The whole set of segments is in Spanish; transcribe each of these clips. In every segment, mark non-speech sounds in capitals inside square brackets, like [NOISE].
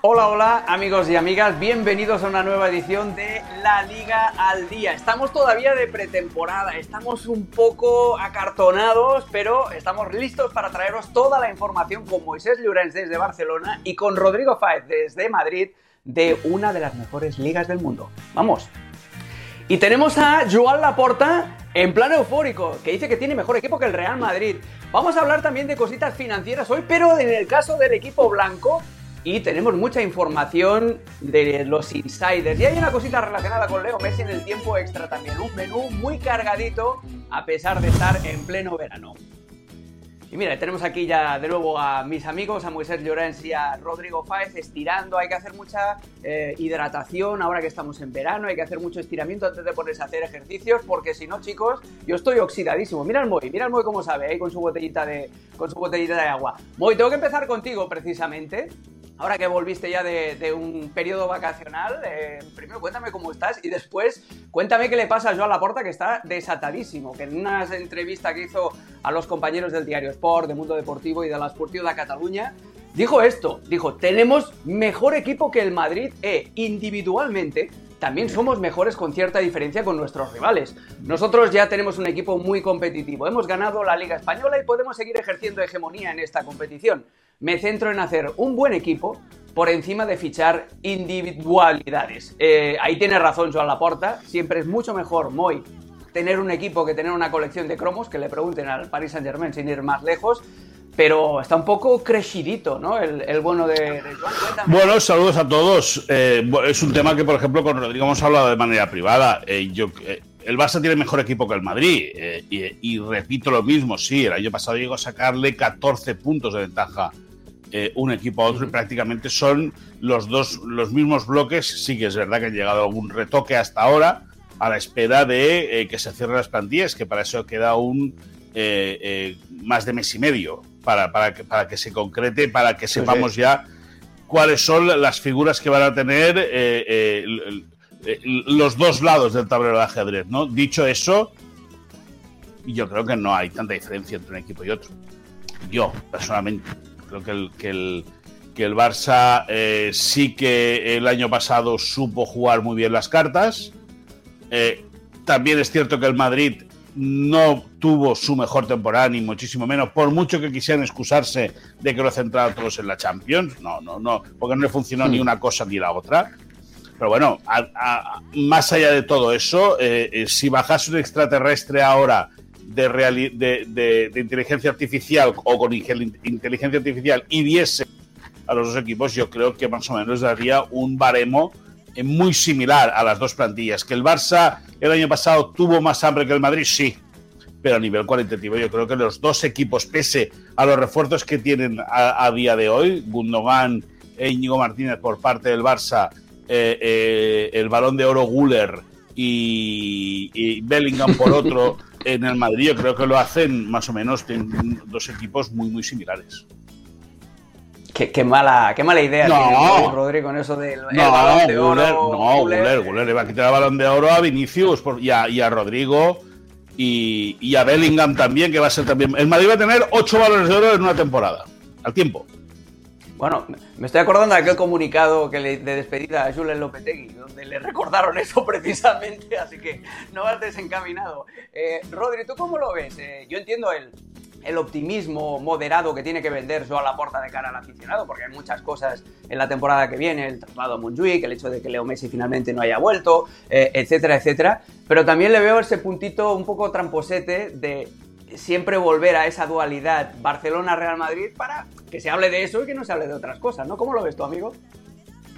Hola, hola amigos y amigas, bienvenidos a una nueva edición de La Liga al Día. Estamos todavía de pretemporada, estamos un poco acartonados, pero estamos listos para traeros toda la información con Moisés Llorens desde Barcelona y con Rodrigo Fáez desde Madrid de una de las mejores ligas del mundo. Vamos. Y tenemos a Joan Laporta en plan eufórico, que dice que tiene mejor equipo que el Real Madrid. Vamos a hablar también de cositas financieras hoy, pero en el caso del equipo blanco, y tenemos mucha información de los insiders. Y hay una cosita relacionada con Leo Messi en el tiempo extra también. Un menú muy cargadito a pesar de estar en pleno verano. Y mira, tenemos aquí ya de nuevo a mis amigos, a Moisés Llorens y a Rodrigo Fáez estirando. Hay que hacer mucha eh, hidratación ahora que estamos en verano, hay que hacer mucho estiramiento antes de ponerse a hacer ejercicios, porque si no, chicos, yo estoy oxidadísimo. Mira el Moy, mira el Moy cómo sabe, ahí con su botellita de, con su botellita de agua. Moy, tengo que empezar contigo precisamente. Ahora que volviste ya de, un periodo vacacional, eh, primero cuéntame cómo estás y después cuéntame qué le pasa a Joan Laporta, que está desatadísimo, que en una entrevista que hizo a los compañeros del diario Sport, de Mundo Deportivo y de la Sportivo de Cataluña, dijo esto, dijo, tenemos mejor equipo que el Madrid e individualmente también somos mejores con cierta diferencia con nuestros rivales. Nosotros ya tenemos un equipo muy competitivo, hemos ganado la Liga Española y podemos seguir ejerciendo hegemonía en esta competición me centro en hacer un buen equipo por encima de fichar individualidades. Eh, ahí tiene razón Joan Laporta, siempre es mucho mejor, Moy, tener un equipo que tener una colección de cromos, que le pregunten al Paris Saint Germain sin ir más lejos, pero está un poco creshidito, ¿no? El, bueno de, Joan. Bueno, saludos a todos. Eh, es un tema que, por ejemplo, con Rodrigo hemos hablado de manera privada. Eh, yo, el Barça tiene mejor equipo que el Madrid. y, repito lo mismo, sí, el año pasado llegó a sacarle 14 puntos de ventaja eh, un equipo a otro y prácticamente son los dos los mismos bloques. Sí que es verdad que ha llegado algún retoque hasta ahora a la espera de eh, que se cierren las plantillas, que para eso queda un eh, más de mes y medio para, para, que, para que se concrete, para que sepamos ya cuáles son las figuras que van a tener los dos lados del tablero de ajedrez. ¿no? Dicho eso, yo creo que no hay tanta diferencia entre un equipo y otro. Yo, personalmente. Creo que el, que el, que el Barça eh, sí que el año pasado supo jugar muy bien las cartas. Eh, también es cierto que el Madrid no tuvo su mejor temporada, ni muchísimo menos, por mucho que quisieran excusarse de que lo centraron todos en la Champions. No, no, no, porque no le funcionó ni hmm. una cosa ni la otra. Pero bueno, más allá de todo eso, eh, si bajase un extraterrestre ahora de, de, inteligencia artificial o con inteligencia artificial y viese a los dos equipos, yo creo que más o menos daría un baremo eh, muy similar a las dos plantillas. Que el Barça el año pasado tuvo más hambre que el Madrid, sí, pero a nivel cualitativo yo creo que los dos equipos, pese a los refuerzos que tienen a, día de hoy, Gundogan e Íñigo Martínez por parte del Barça, eh, eh, el balón de oro Guller y, y Bellingham por otro, [LAUGHS] en el Madrid yo creo que lo hacen más o menos, tienen dos equipos muy, muy similares. Qué, mala, qué mala idea no. Rodrigo con eso del no, balón de oro. no, Guller, Guller le va a quitar el balón de oro a Vinicius y, a, Rodrigo y, a Bellingham también, que va a ser también. El Madrid va a tener ocho balones de oro en una temporada, al tiempo. Bueno, me estoy acordando de aquel comunicado que le, de despedida a Julen Lopetegui, donde le recordaron eso precisamente, así que no vas desencaminado. Eh, Rodri, ¿tú cómo lo ves? Eh, yo entiendo el, el optimismo moderado que tiene que vender a la puerta de cara al aficionado, porque hay muchas cosas en la temporada que viene, el traslado a Montjuic, el hecho de que Leo Messi finalmente no haya vuelto, eh, etcétera, etcétera. Pero también le veo ese puntito un poco tramposete de siempre volver a esa dualidad Barcelona-Real Madrid para que se hable de eso y que no se hable de otras cosas, ¿no? ¿Cómo lo ves tú, amigo?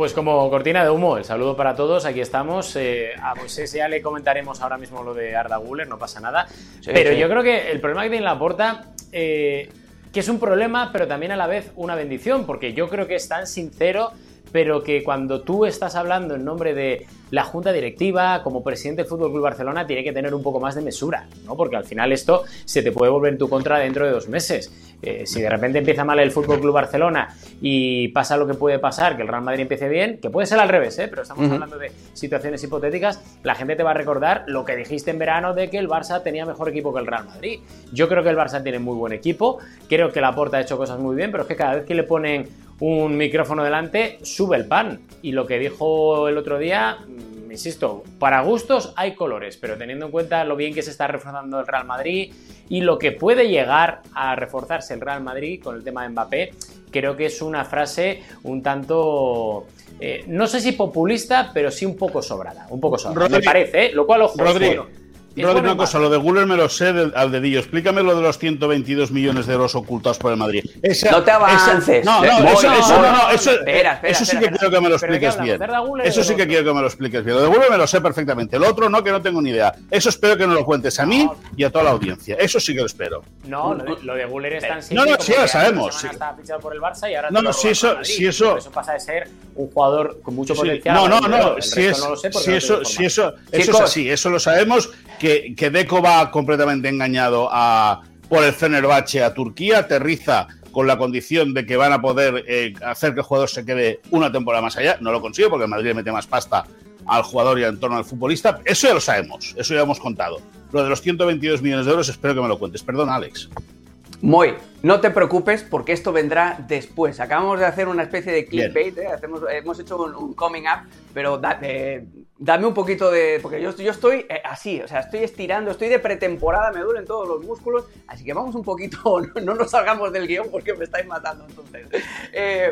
Pues como cortina de humo, el saludo para todos, aquí estamos. Eh, a Moisés ya le comentaremos ahora mismo lo de Arda Guller, no pasa nada. pero yo creo que el problema que tiene Laporta, eh, que es un problema, pero también a la vez una bendición, porque yo creo que es tan sincero pero que cuando tú estás hablando en nombre de la junta directiva, como presidente del Fútbol Club Barcelona, tiene que tener un poco más de mesura, ¿no? Porque al final esto se te puede volver en tu contra dentro de dos meses. Eh, si de repente empieza mal el Fútbol Club Barcelona y pasa lo que puede pasar, que el Real Madrid empiece bien, que puede ser al revés, ¿eh? pero estamos hablando de situaciones hipotéticas, la gente te va a recordar lo que dijiste en verano de que el Barça tenía mejor equipo que el Real Madrid. Yo creo que el Barça tiene muy buen equipo, creo que la Porta ha hecho cosas muy bien, pero es que cada vez que le ponen un micrófono delante, sube el pan. Y lo que dijo el otro día, mm, insisto, para gustos hay colores, pero teniendo en cuenta lo bien que se está reforzando el Real Madrid y lo que puede llegar a reforzarse el Real Madrid con el tema de Mbappé, creo que es una frase un tanto... Eh, no sé si populista, pero sí un poco sobrada. Un poco sobrada, me parece, ¿eh? lo cual ojo. Rodrigo, Rodri, una cosa, lo de Guller me lo sé al dedillo. Explícame lo de los 122 millones de euros ocultados por el Madrid. no te avances. no, no, eso, eso, no, no, eso, eso sí que quiero que me lo expliques bien. Eso sí que quiero que me lo expliques bien. Lo de Guller me lo sé perfectamente. Lo otro no, que no tengo ni idea. Eso espero que no lo cuentes a mí y a toda la audiencia. Eso sí que lo espero. No, lo de, Guller es tan simple. No, no, sí, lo sabemos. Sí. Está fichado por el Barça y ahora no, no, si eso, si eso. Eso pasa de ser un jugador con mucho potencial. No, no, no. Si eso, si eso, eso es así. Eso lo sabemos que, Deco va completamente engañado a, por el Fenerbahce a Turquía, aterriza con la condición de que van a poder eh, hacer que el jugador se quede una temporada más allá. No lo consigue porque el Madrid mete más pasta al jugador y en torno al futbolista. Eso ya lo sabemos, eso ya hemos contado. Lo de los 122 millones de euros espero que me lo cuentes. Perdón, Alex. Moy, no te preocupes porque esto vendrá después. Acabamos de hacer una especie de clickbait, ¿eh? hemos hecho un, coming up, pero eh, dame un poquito de... Porque yo, yo estoy eh, así, o sea, estoy estirando, estoy de pretemporada, me duelen todos los músculos, así que vamos un poquito, [LAUGHS] no, nos salgamos del guion porque me estáis matando entonces.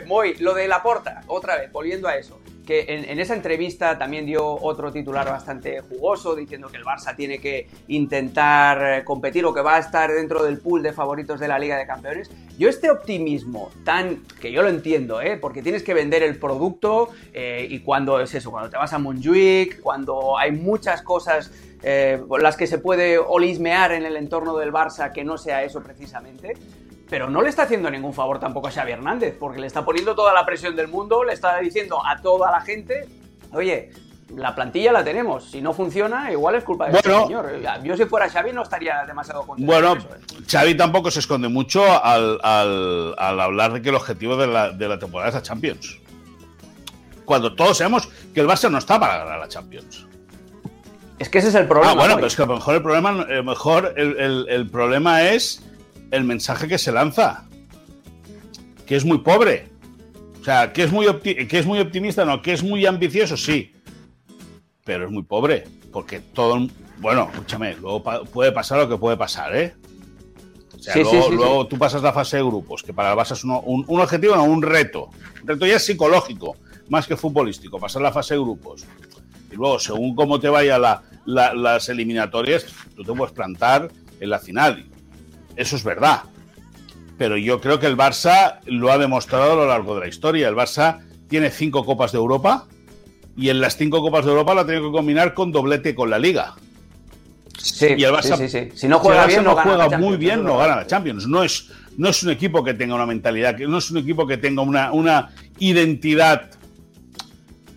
Moy, lo de la porta, otra vez, volviendo a eso que en, esa entrevista también dio otro titular bastante jugoso, diciendo que el Barça tiene que intentar eh, competir o que va a estar dentro del pool de favoritos de la Liga de Campeones. Yo este optimismo tan, que yo lo entiendo, ¿eh? porque tienes que vender el producto eh, y cuando es eso, cuando te vas a Montjuic, cuando hay muchas cosas eh, las que se puede olismear en el entorno del Barça que no sea eso precisamente, pero no le está haciendo ningún favor tampoco a Xavi Hernández, porque le está poniendo toda la presión del mundo, le está diciendo a toda la gente, oye, la plantilla la tenemos, si no funciona, igual es culpa de este señor. Yo si fuera Xavi no estaría demasiado contento. Bueno, ¿eh? Xavi tampoco se esconde mucho al, hablar de que el objetivo de la, de la temporada es la Champions. Cuando todos sabemos que el Barça no está para ganar la Champions. Es que ese es el problema. Ah, bueno, pero es que a lo mejor el problema, mejor el problema es el mensaje que se lanza, que es muy pobre. O sea, que es muy, que es muy optimista, no, que es muy ambicioso, sí, pero es muy pobre, porque todo, bueno, escúchame, luego puede pasar lo que puede pasar, ¿eh? O sea, luego, tú pasas la fase de grupos, que para el Barça es un, objetivo, no, un reto. Un reto ya es psicológico, más que futbolístico, pasar la fase de grupos. Y luego, según cómo te vayan las eliminatorias, tú te puedes plantar en la final. Eso es verdad. Pero yo creo que el Barça lo ha demostrado a lo largo de la historia. El Barça tiene cinco Copas de Europa y en las cinco Copas de Europa la tiene que combinar con doblete con la Liga. Sí, y el Barça, sí, sí, Si no juega, bien, no, juega muy bien, no gana la Champions. No es, no es un equipo que tenga una mentalidad, no es un equipo que tenga una, una identidad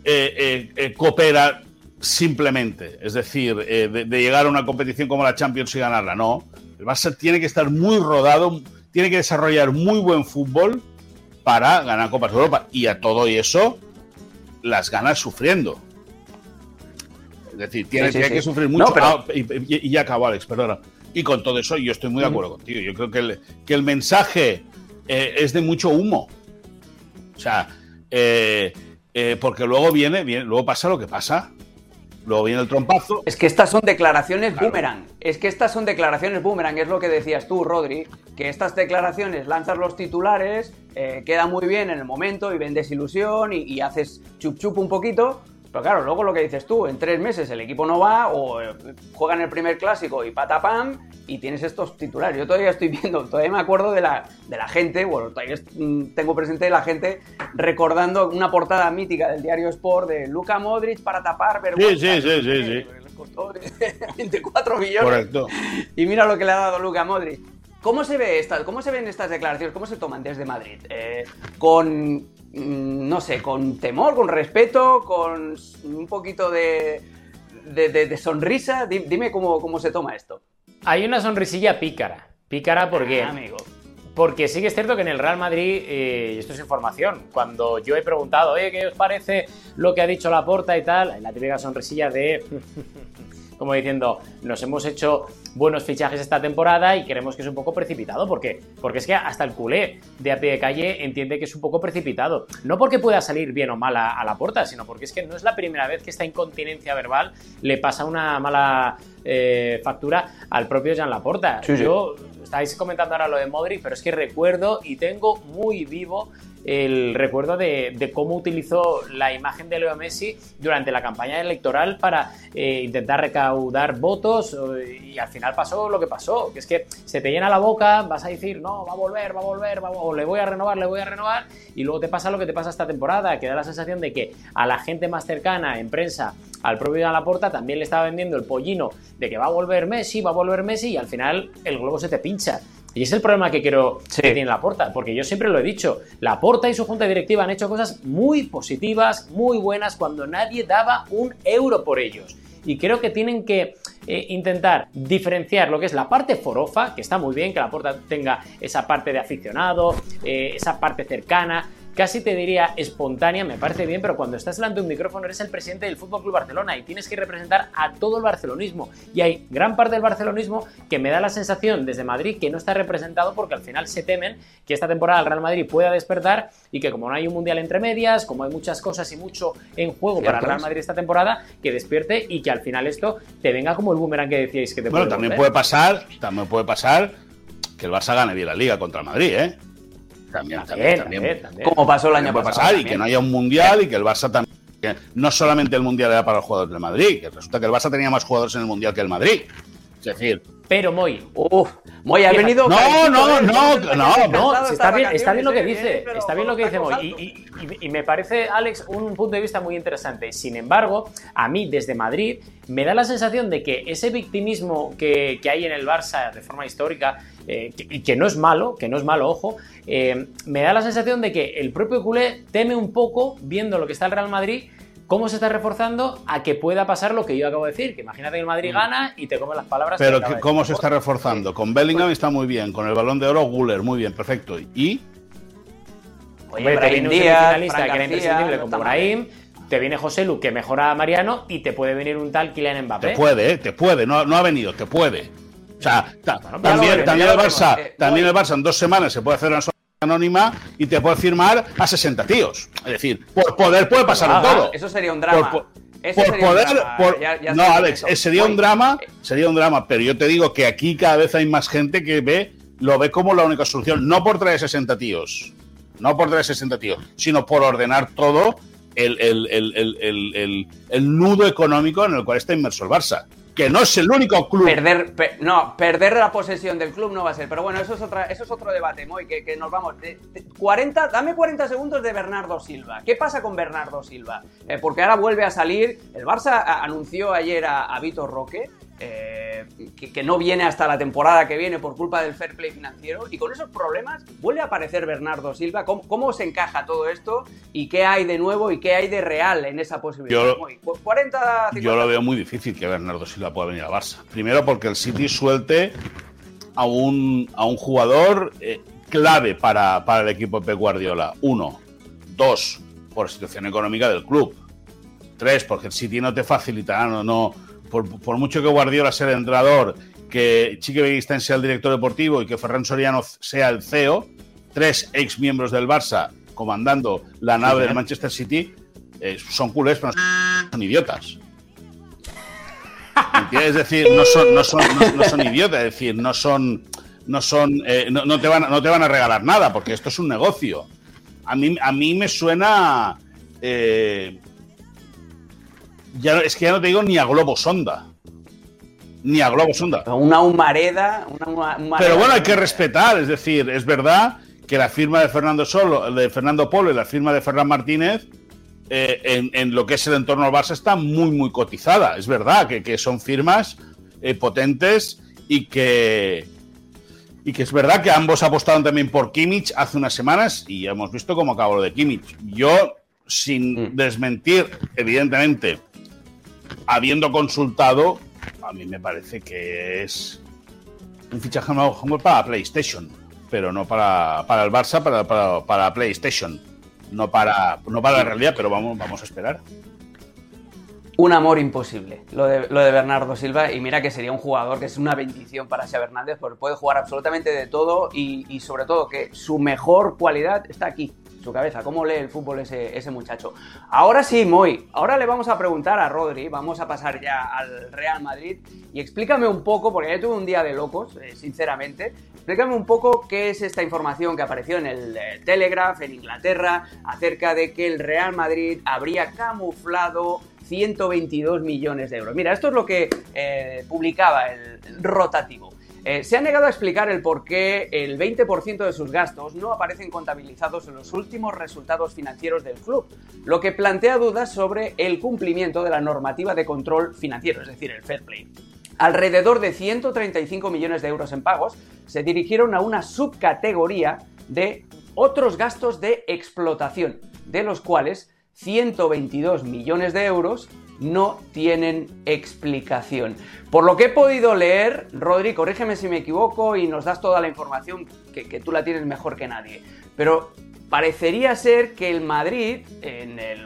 eh, eh, eh, coopera simplemente. Es decir, de, de, llegar a una competición como la Champions y ganarla. No. El Barça tiene que estar muy rodado, tiene que desarrollar muy buen fútbol para ganar Copas de Europa. Y a todo eso las ganas sufriendo. Es decir, tiene, que sufrir mucho. Ah, y, ya acabó, Alex, perdona. Y con todo eso yo estoy muy de acuerdo contigo. Yo creo que el, que el mensaje eh, es de mucho humo. O sea, eh, eh, porque luego viene, viene, luego pasa lo que pasa. Luego viene el trompazo. Es que estas son declaraciones boomerang. Es que estas son declaraciones boomerang. Es lo que decías tú, Rodri. Que estas declaraciones lanzas los titulares, eh, queda muy bien en el momento y vendes ilusión y, haces chup chup un poquito. Pero claro, luego lo que dices tú, en tres meses el equipo no va o eh, juegan el primer clásico y patapam y tienes estos titulares. Yo todavía estoy viendo, todavía me acuerdo de la, de la gente, bueno, todavía mm, tengo presente la gente recordando una portada mítica del diario Sport de Luca Modric para tapar vergüenza. Sí, sí, sí, sí. [LAUGHS] 24 [LAUGHS] millones. Correcto. Y mira lo que le ha dado Luca Modric. ¿Cómo se, ve esta, ¿Cómo se ven estas declaraciones? ¿Cómo se toman desde Madrid? Eh, con, no sé, con temor, con respeto, con un poquito de, de, sonrisa. Dime cómo, cómo se toma esto. Hay una sonrisilla pícara. Pícara porque... Ah, amigo. Porque sí que es cierto que en el Real Madrid, eh, y esto es información, cuando yo he preguntado, ¿qué os parece lo que ha dicho Laporta y tal? La típica sonrisilla de, como diciendo, nos hemos hecho buenos fichajes esta temporada y creemos que es un poco precipitado. ¿Por qué? Porque es que hasta el culé de a pie de calle entiende que es un poco precipitado. No porque pueda salir bien o mal a, la puerta, sino porque es que no es la primera vez que esta incontinencia verbal le pasa una mala eh, factura al propio Jean Laporta. Yo estáis comentando ahora lo de Modric, pero es que recuerdo y tengo muy vivo el recuerdo de, cómo utilizó la imagen de Leo Messi durante la campaña electoral para eh, intentar recaudar votos y al final pasó lo que pasó, que es que se te llena la boca, vas a decir, no, va a volver, va a volver, va o le voy a renovar, le voy a renovar, y luego te pasa lo que te pasa esta temporada, que da la sensación de que a la gente más cercana en prensa, al propio la Porta también le estaba vendiendo el pollino de que va a volver Messi, va a volver Messi, y al final el globo se te pincha. Y es el problema que creo que tiene Laporta, porque yo siempre lo he dicho, Laporta y su junta directiva han hecho cosas muy positivas, muy buenas, cuando nadie daba un euro por ellos. Y creo que tienen que eh, intentar diferenciar lo que es la parte forofa, que está muy bien que Laporta tenga esa parte de aficionado, eh, esa parte cercana, casi te diría espontánea, me parece bien, pero cuando estás delante de un micrófono eres el presidente del Fútbol Club Barcelona y tienes que representar a todo el barcelonismo. Y hay gran parte del barcelonismo que me da la sensación desde Madrid que no está representado porque al final se temen que esta temporada el Real Madrid pueda despertar y que como no hay un mundial entre medias, como hay muchas cosas y mucho en juego para el Real Madrid esta temporada, que despierte y que al final esto te venga como el boomerang que decíais que te Bueno, también puede pasar, también puede pasar que el Barça gane bien la liga contra el Madrid, ¿eh? También, también, también, Como pasó el año pasado. y que no haya un mundial y que el Barça también. no solamente el mundial era para los jugadores del Madrid, que resulta que el Barça tenía más jugadores en el mundial que el Madrid. Es decir. Pero Moy. Uf, Moy ha venido. No, no, no, no, no. Está bien, está bien lo que dice. Está bien lo que dice Moy. Y, me parece, Alex, un punto de vista muy interesante. Sin embargo, a mí, desde Madrid, me da la sensación de que ese victimismo que, que hay en el Barça de forma histórica eh, y que no es malo, que no es malo, ojo, eh, me da la sensación de que el propio culé teme un poco, viendo lo que está el Real Madrid, cómo se está reforzando a que pueda pasar lo que yo acabo de decir, que imagínate que el Madrid mm. gana y te come las palabras. Pero ¿cómo se está reforzando? Con Bellingham está muy bien, con el balón de oro Guller, muy bien, perfecto. ¿Y? Oye, te viene un semifinalista que era imprescindible como Brahim, te viene José Lu que mejora a Mariano y te puede venir un tal Kylian Mbappé. Te puede, te puede, no, no ha venido, te puede. O sea, también, también, el Barça, eh, también el Barça en dos semanas se puede hacer una anónima y te puede firmar a 60 tíos. Es decir, por poder puede pasar ah, todo. Eso sería un drama. Por, poder, no, Alex, sería un drama, sería un drama, pero yo te digo que aquí cada vez hay más gente que ve, lo ve como la única solución, no por traer 60 tíos, no por traer 60 tíos, sino por ordenar todo el, el nudo económico en el cual está inmerso el Barça que no es el único club. Perder, no, perder la posesión del club no va a ser. Pero bueno, eso es, otra, eso es otro debate, Moy, que, nos vamos. 40, dame 40 segundos de Bernardo Silva. ¿Qué pasa con Bernardo Silva? Eh, porque ahora vuelve a salir. El Barça anunció ayer a, a Vitor Roque eh, que, no viene hasta la temporada que viene por culpa del fair play financiero. Y con esos problemas vuelve a aparecer Bernardo Silva. ¿Cómo, se encaja todo esto? ¿Y qué hay de nuevo y qué hay de real en esa posibilidad? Yo, 40, yo lo veo muy difícil que Bernardo Silva pueda venir a Barça. Primero porque el City suelte a un, a un jugador eh, clave para, para el equipo de Pep Guardiola. Uno. Dos, por situación económica del club. Tres, porque el City no te facilitará, no, no, por, mucho que Guardiola sea el entrenador, que Chique Beguistán sea el director deportivo y que Ferran Soriano sea el CEO, tres ex miembros del Barça comandando la nave del Manchester City, eh, son culés, pero no son idiotas. Es decir, no son, no son, no, son idiotas, es decir, no son, no son, eh, no, te van, no te van a regalar nada, porque esto es un negocio. A mí, a mí me suena eh, ya, es que ya no te digo ni a globo sonda. Ni a globo sonda. Una humareda. Una, Pero bueno, hay que respetar. Es decir, es verdad que la firma de Fernando Solo, de Fernando Polo y la firma de Fernán Martínez eh, en, lo que es el entorno del Barça está muy, muy cotizada. Es verdad que, son firmas eh, potentes y que, y que es verdad que ambos apostaron también por Kimmich hace unas semanas y hemos visto cómo acabó lo de Kimmich. Yo, sin mm. desmentir, evidentemente, habiendo consultado, a mí me parece que es un fichaje para PlayStation, pero no para, para el Barça, para, para, PlayStation, no para, no para la realidad, pero vamos, vamos a esperar. un amor imposible, lo de, lo de, Bernardo Silva. Y mira que sería un jugador que es una bendición para Xavi Hernández, porque puede jugar absolutamente de todo y, sobre todo que su mejor cualidad está aquí, su cabeza, cómo lee el fútbol ese, ese, muchacho. Ahora sí, Moy, ahora le vamos a preguntar a Rodri, vamos a pasar ya al Real Madrid y explícame un poco, porque ya tuve un día de locos, eh, sinceramente, explícame un poco qué es esta información que apareció en el eh, Telegraph en Inglaterra acerca de que el Real Madrid habría camuflado 122 millones de euros. Mira, esto es lo que eh, publicaba el rotativo. Eh, se ha negado a explicar el por qué el 20% de sus gastos no aparecen contabilizados en los últimos resultados financieros del club, lo que plantea dudas sobre el cumplimiento de la normativa de control financiero, es decir, el fair play. Alrededor de 135 millones de euros en pagos se dirigieron a una subcategoría de otros gastos de explotación, de los cuales 122 millones de euros no tienen explicación. Por lo que he podido leer, Rodri, corrígeme si me equivoco y nos das toda la información que, tú la tienes mejor que nadie, pero parecería ser que el Madrid en el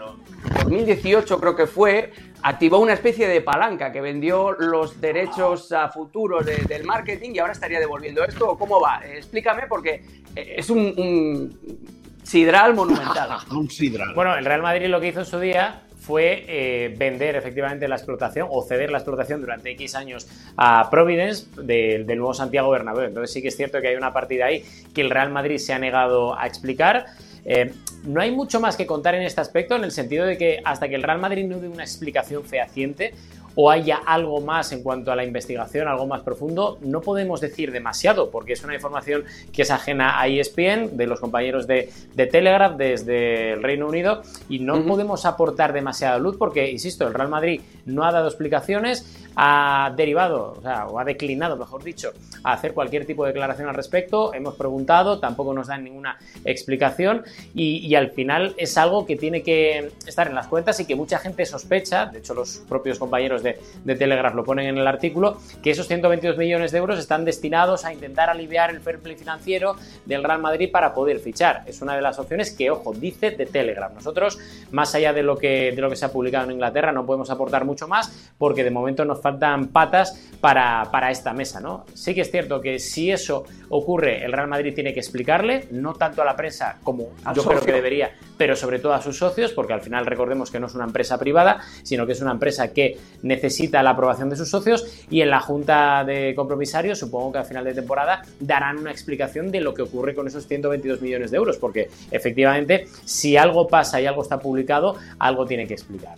2018 creo que fue, activó una especie de palanca que vendió los derechos a futuro del marketing y ahora estaría devolviendo esto. ¿Cómo va? Explícame porque es un sidral monumental. [LAUGHS] un sidral. Bueno, el Real Madrid lo que hizo en su día fue eh, vender efectivamente la explotación o ceder la explotación durante X años a Providence del nuevo Santiago Bernabéu. Entonces sí que es cierto que hay una partida ahí que el Real Madrid se ha negado a explicar. Eh, no hay mucho más que contar en este aspecto, en el sentido de que hasta que el Real Madrid no dé una explicación fehaciente, o haya algo más en cuanto a la investigación, algo más profundo, no podemos decir demasiado, porque es una información que es ajena a ESPN, de los compañeros de, Telegraph desde el Reino Unido, y no podemos aportar demasiada luz porque, insisto, el Real Madrid no ha dado explicaciones, ha derivado, o, sea, o ha declinado, mejor dicho, a hacer cualquier tipo de declaración al respecto, hemos preguntado, tampoco nos dan ninguna explicación, y, al final es algo que tiene que estar en las cuentas y que mucha gente sospecha, de hecho los propios compañeros de, Telegraph lo ponen en el artículo, que esos 122 millones de euros están destinados a intentar aliviar el fair play financiero del Real Madrid para poder fichar. Es una de las opciones que, ojo, dice de Telegraph. Nosotros, más allá de lo que, de lo que se ha publicado en Inglaterra, no podemos aportar mucho más porque de momento nos faltan patas para, para esta mesa, ¿no? Sí que es cierto que si eso ocurre, el Real Madrid tiene que explicarle, no tanto a la prensa como yo creo que debería, pero sobre todo a sus socios, porque al final recordemos que no es una empresa privada, sino que es una empresa que necesita la aprobación de sus socios y en la junta de compromisarios supongo que al final de temporada darán una explicación de lo que ocurre con esos 122 millones de euros, porque efectivamente si algo pasa y algo está publicado, algo tiene que explicar.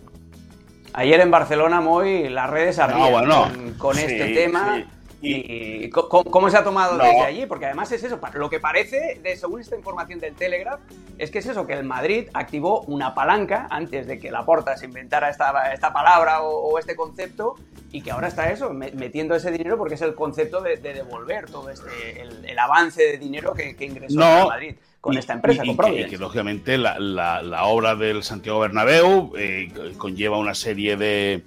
Ayer en Barcelona, muy las redes ardían con, este tema. ¿Y cómo, se ha tomado desde allí? Porque además es eso, lo que parece, de, según esta información del Telegraph, es que es eso, que el Madrid activó una palanca antes de que la Porta se inventara esta, esta palabra o, este concepto y que ahora está eso, metiendo ese dinero porque es el concepto de, devolver todo este, el, avance de dinero que, ingresó el Madrid con esta empresa, y, con y que, lógicamente la, la, obra del Santiago Bernabéu eh, conlleva una serie de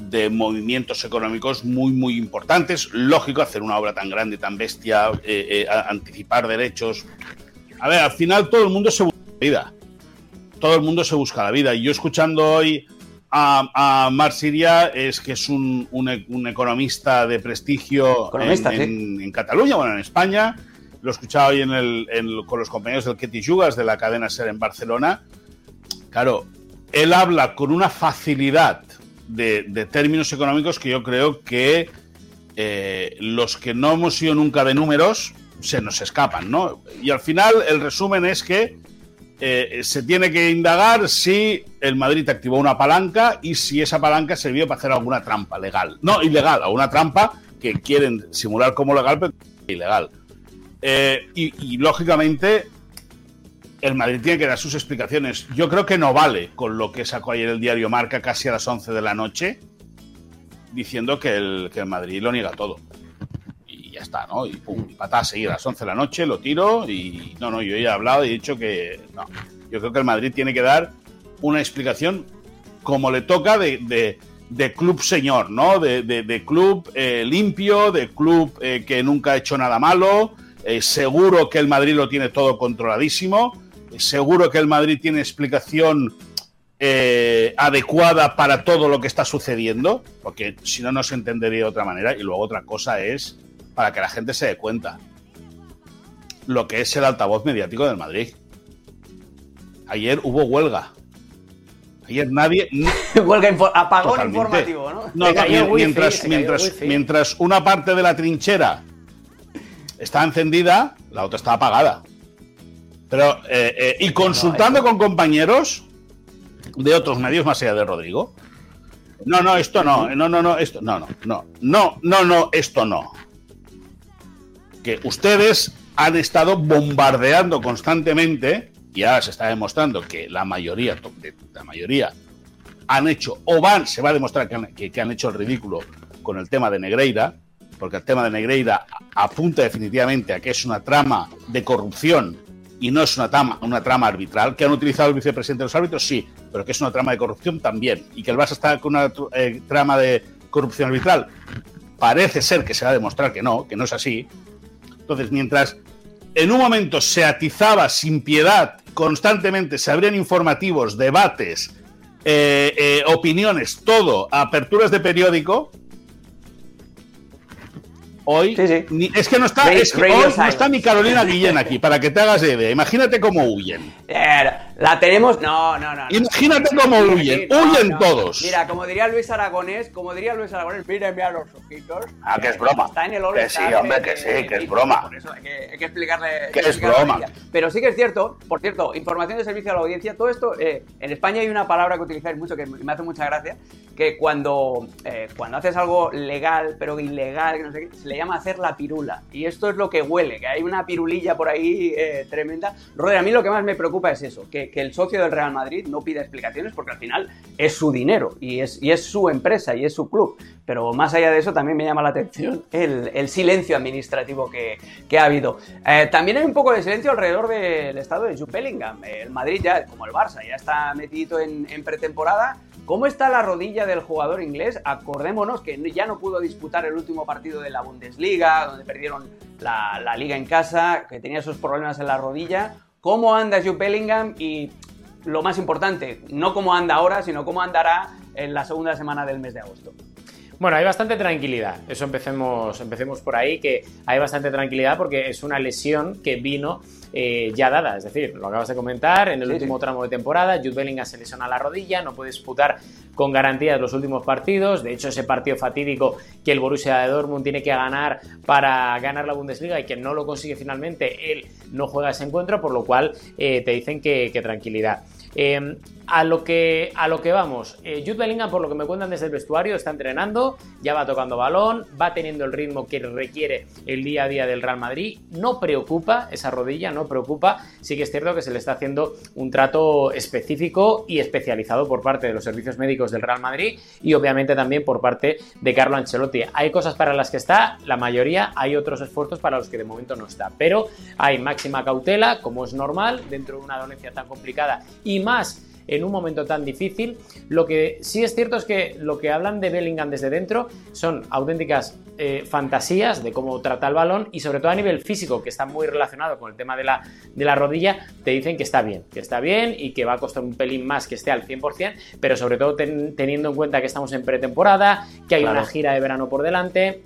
de movimientos económicos muy, muy importantes. Lógico hacer una obra tan grande, tan bestia, eh, eh, anticipar derechos. A ver, al final todo el mundo se busca la vida. Todo el mundo se busca la vida. Y yo escuchando hoy a, a Mar Siria, es que es un, un, economista de prestigio en, Cataluña, bueno, en España. Lo he escuchado hoy en el, con los compañeros del Ketty Yugas de la cadena SER en Barcelona. Claro, él habla con una facilidad de, términos económicos que yo creo que eh, los que no hemos sido nunca de números se nos escapan, ¿no? Y al final el resumen es que eh, se tiene que indagar si el Madrid activó una palanca y si esa palanca sirvió para hacer alguna trampa legal. No, ilegal, alguna trampa que quieren simular como legal, pero ilegal. Eh, y, y, lógicamente el Madrid tiene que dar sus explicaciones. Yo creo que no vale con lo que sacó ayer el diario Marca casi a las 11 de la noche, diciendo que el, que el Madrid lo niega todo. Y ya está, ¿no? Y pum, y a seguir a las 11 de la noche, lo tiro y no, no, yo ya he hablado y he dicho que no. Yo creo que el Madrid tiene que dar una explicación como le toca de, de, club señor, ¿no? De, club eh, limpio, de club eh, que nunca ha hecho nada malo. Eh, seguro que el Madrid lo tiene todo controladísimo seguro que el Madrid tiene explicación eh, adecuada para todo lo que está sucediendo, porque si no, no se entendería de otra manera. Y luego otra cosa es para que la gente se dé cuenta lo que es el altavoz mediático del Madrid. Ayer hubo huelga. Ayer nadie. [LAUGHS] huelga apagón informativo, ¿no? no, mientras, mientras, mientras una parte de la trinchera está encendida, la otra está apagada. Pero, eh, eh, y consultando con compañeros de otros medios más allá de Rodrigo. No, no, esto no, no, no, no, esto, no, no, no, no, no, no, esto no. Que ustedes han estado bombardeando constantemente y ahora se está demostrando que la mayoría, la mayoría, han hecho o van, se va a demostrar que que han hecho el ridículo con el tema de Negreira, porque el tema de Negreira apunta definitivamente a que es una trama de corrupción y no es una trama, una trama arbitral. ¿Que han utilizado el vicepresidente de los árbitros? Sí, pero que es una trama de corrupción también. Y que el Barça está con una eh, trama de corrupción arbitral. Parece ser que se va a demostrar que no, que no es así. Entonces, mientras en un momento se atizaba sin piedad, constantemente se abrían informativos, debates, eh, eh, opiniones, todo, aperturas de periódico, Hoy es que no está, no está ni Carolina Guillén aquí, para que te hagas idea. Imagínate cómo huyen. Eh, la tenemos, no, no, no. Imagínate cómo huyen, huyen todos. Mira, como diría Luis Aragonés, como diría Luis Aragonés, míreme a los ojitos. Ah, que es broma. Está en el Que sí, hombre, que sí, que es broma. Por eso hay que, explicarle. Que es broma. Pero sí que es cierto, por cierto, información de servicio a la audiencia, todo esto, eh, en España hay una palabra que utilizáis mucho que me hace mucha gracia, que cuando, eh, cuando haces algo legal, pero ilegal, que no sé qué, se le llama hacer la pirula. Y esto es lo que huele, que hay una pirulilla por ahí eh, tremenda. Roder, a mí lo que más me preocupa es eso, que, el socio del Real Madrid no pida explicaciones porque al final es su dinero y es, y es su empresa y es su club. Pero más allá de eso también me llama la atención el, silencio administrativo que, ha habido. Eh, también hay un poco de silencio alrededor del estado de Jude. El Madrid ya, como el Barça, ya está metido en pretemporada ¿Cómo está la rodilla del jugador inglés? Acordémonos que ya no pudo disputar el último partido de la Bundesliga, donde perdieron la, liga en casa, que tenía esos problemas en la rodilla. ¿Cómo anda Jude Bellingham? Y lo más importante, no cómo anda ahora, sino cómo andará en la segunda semana del mes de agosto. Bueno, hay bastante tranquilidad. Eso empecemos, empecemos por ahí, que hay bastante tranquilidad porque es una lesión que vino eh, ya dada. Es decir, lo acabas de comentar, en el último tramo de temporada, Jude Bellingham se lesiona la rodilla, no puede disputar con garantías los últimos partidos. De hecho, ese partido fatídico que el Borussia de Dortmund tiene que ganar para ganar la Bundesliga y que no lo consigue finalmente, él no juega ese encuentro, por lo cual eh, te dicen que tranquilidad. Em, a, lo que, a lo que vamos, eh, Jude Bellingham, por lo que me cuentan desde el vestuario, está entrenando, ya va tocando balón, va teniendo el ritmo que requiere el día a día del Real Madrid. No preocupa esa rodilla, no preocupa. Sí que es cierto que se le está haciendo un trato específico y especializado por parte de los servicios médicos del Real Madrid y obviamente también por parte de Carlo Ancelotti. Hay cosas para las que está, la mayoría, hay otros esfuerzos para los que de momento no está, pero hay máxima cautela, como es normal, dentro de una dolencia tan complicada y más en un momento tan difícil. Lo que sí es cierto es que lo que hablan de Bellingham desde dentro son auténticas eh, fantasías de cómo trata el balón y sobre todo a nivel físico, que está muy relacionado con el tema de la, de la rodilla, te dicen que está bien, que está bien y que va a costar un pelín más que esté al 100%, pero sobre todo teniendo en cuenta que estamos en pretemporada, que hay una gira de verano por delante,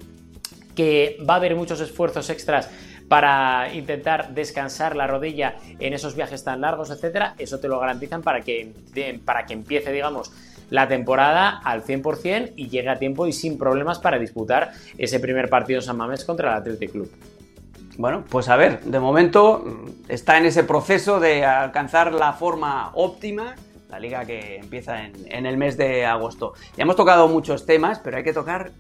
que va a haber muchos esfuerzos extras para intentar descansar la rodilla en esos viajes tan largos, etcétera, eso te lo garantizan para que, para que empiece, digamos, la temporada al 100% y llegue a tiempo y sin problemas para disputar ese primer partido en San Mamés contra el Athletic Club. Bueno, pues a ver, de momento está en ese proceso de alcanzar la forma óptima, la liga que empieza en, en el mes de agosto. Ya hemos tocado muchos temas, pero hay que tocar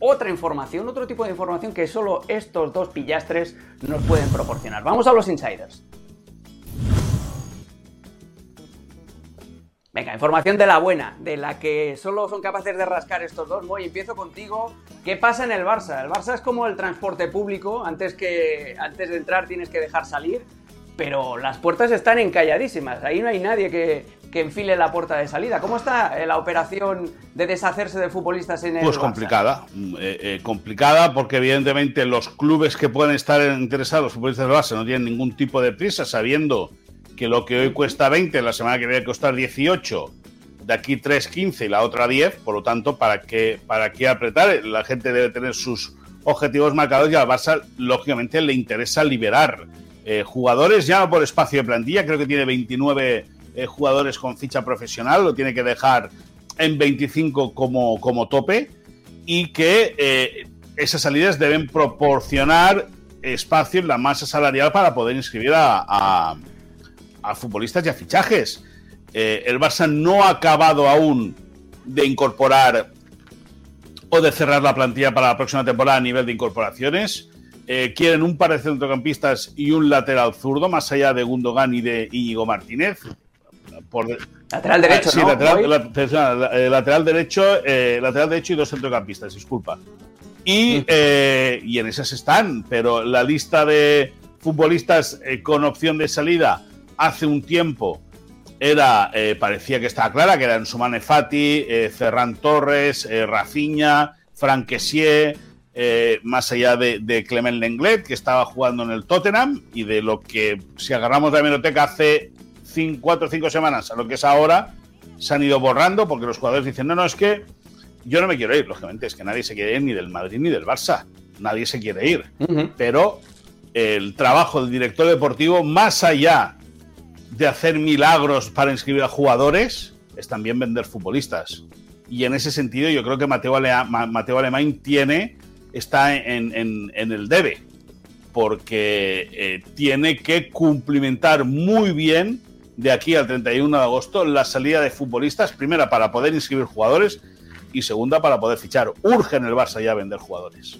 otra información, otro tipo de información que solo estos dos pillastres nos pueden proporcionar. Vamos a los insiders. Venga, información de la buena, de la que solo son capaces de rascar estos dos. Voy, empiezo contigo. ¿Qué pasa en el Barça? El Barça es como el transporte público. Antes, que, antes de entrar tienes que dejar salir, pero las puertas están encalladísimas. Ahí no hay nadie que, que enfile la puerta de salida. ¿Cómo está eh, la operación de deshacerse de futbolistas en el Pues complicada, mm, eh, eh, complicada porque evidentemente los clubes que pueden estar interesados, los futbolistas de base, no tienen ningún tipo de prisa, sabiendo que lo que hoy cuesta 20, la semana que viene costar 18, de aquí 3-15 y la otra 10, por lo tanto, ¿para qué, ¿para qué apretar? La gente debe tener sus objetivos marcados y al Barça, lógicamente, le interesa liberar eh, jugadores ya por espacio de plantilla. Creo que tiene 29 eh, jugadores con ficha profesional, lo tiene que dejar en 25 como, como tope y que eh, esas salidas deben proporcionar espacio en la masa salarial para poder inscribir a, a, futbolistas y a fichajes. el Barça no ha acabado aún de incorporar o de cerrar la plantilla para la próxima temporada a nivel de incorporaciones. Eh, quieren un par de centrocampistas y un lateral zurdo, más allá de Gundogan y de Íñigo Martínez. lateral derecho, sí, lateral, eh, lateral, derecho, eh, lateral derecho y dos centrocampistas, disculpa. Y, y en esas están, pero la lista de futbolistas con opción de salida hace un tiempo era, eh, parecía que estaba clara, que eran Sumane Fati, eh, Ferran Torres, eh, Rafinha, Frank eh, más allá de, de, Clement Lenglet, que estaba jugando en el Tottenham, y de lo que, si agarramos la biblioteca hace cuatro o cinco semanas a lo que es ahora, se han ido borrando porque los jugadores dicen, no, no, es que yo no me quiero ir, lógicamente, es que nadie se quiere ir ni del Madrid ni del Barça, nadie se quiere ir, pero el trabajo del director deportivo, más allá de hacer milagros para inscribir a jugadores es también vender futbolistas. Y en ese sentido yo creo que Mateo, Mateo Alemán tiene, está en, el debe, porque eh, tiene que cumplimentar muy bien de aquí al 31 de agosto la salida de futbolistas, primera para poder inscribir jugadores y segunda para poder fichar. Urge en el Barça ya vender jugadores.